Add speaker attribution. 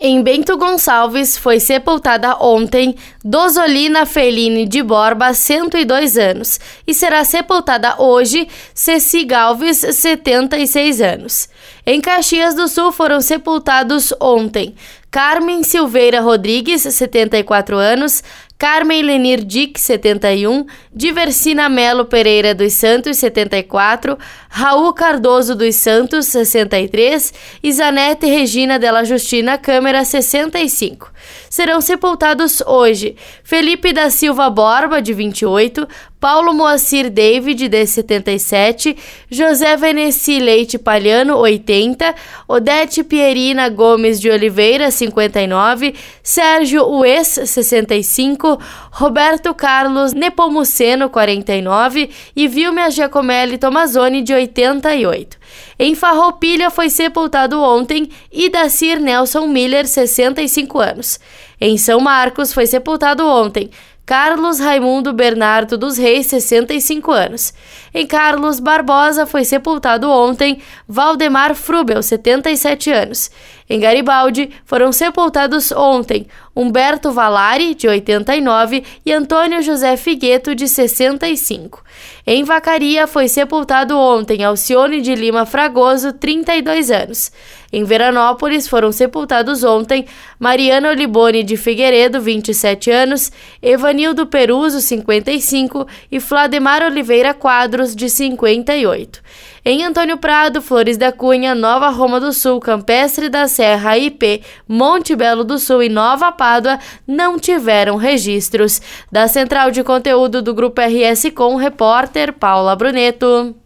Speaker 1: Em Bento Gonçalves foi sepultada ontem Dozolina Feline de Borba, 102 anos, e será sepultada hoje Ceci Galves, 76 anos. Em Caxias do Sul foram sepultados ontem Carmen Silveira Rodrigues, 74 anos, Carmen Lenir Dick, 71, Diversina Melo Pereira dos Santos, 74, Raul Cardoso dos Santos, 63 e Zanete Regina Della Justina Câmara, 65. Serão sepultados hoje Felipe da Silva Borba, de 28, Paulo Moacir David, de 77, José Veneci Leite Palhano, 80, Odete Pierina Gomes de Oliveira, 59, Sérgio Ues, 65, Roberto Carlos Nepomuceno, 49 e Vilmia Giacomelli Tomazoni, de 88. Em Farroupilha foi sepultado ontem Idacir Nelson Miller, 65 anos. Em São Marcos foi sepultado ontem Carlos Raimundo Bernardo dos Reis, 65 anos. Em Carlos Barbosa foi sepultado ontem Valdemar Frubel, 77 anos. Em Garibaldi foram sepultados ontem Humberto Valari, de 89, e Antônio José Figueto, de 65. Em Vacaria foi sepultado ontem Alcione de Lima Fragoso, 32 anos. Em Veranópolis foram sepultados ontem Mariana Olibone de Figueiredo, 27 anos, Evanildo Peruso, 55 e Flademar Oliveira Quadros, de 58. Em Antônio Prado, Flores da Cunha, Nova Roma do Sul, Campestre da Serra, IP, Monte Belo do Sul e Nova Pádua não tiveram registros. Da central de conteúdo do Grupo RS Com, repórter Paula Bruneto.